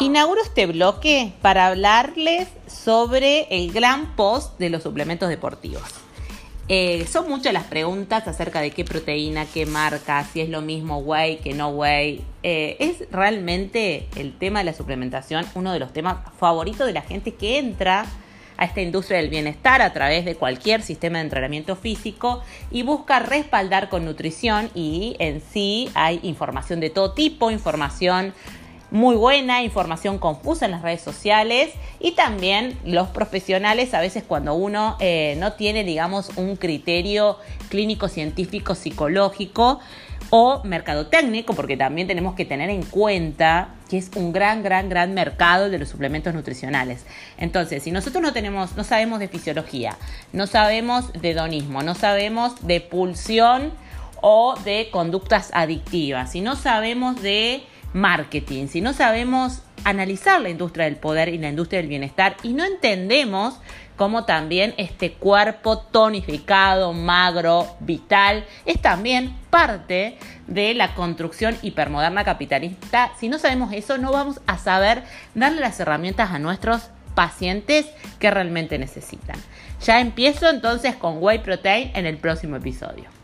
Inauguro este bloque para hablarles sobre el gran post de los suplementos deportivos. Eh, son muchas las preguntas acerca de qué proteína, qué marca, si es lo mismo whey que no whey. Eh, es realmente el tema de la suplementación uno de los temas favoritos de la gente que entra a esta industria del bienestar a través de cualquier sistema de entrenamiento físico y busca respaldar con nutrición y en sí hay información de todo tipo, información muy buena, información confusa en las redes sociales y también los profesionales a veces cuando uno eh, no tiene, digamos, un criterio clínico, científico, psicológico o mercadotécnico, porque también tenemos que tener en cuenta que es un gran, gran, gran mercado de los suplementos nutricionales. Entonces, si nosotros no tenemos, no sabemos de fisiología, no sabemos de hedonismo, no sabemos de pulsión o de conductas adictivas, si no sabemos de marketing, si no sabemos analizar la industria del poder y la industria del bienestar y no entendemos cómo también este cuerpo tonificado, magro, vital, es también parte de la construcción hipermoderna capitalista. Si no sabemos eso, no vamos a saber darle las herramientas a nuestros pacientes que realmente necesitan. Ya empiezo entonces con Whey Protein en el próximo episodio.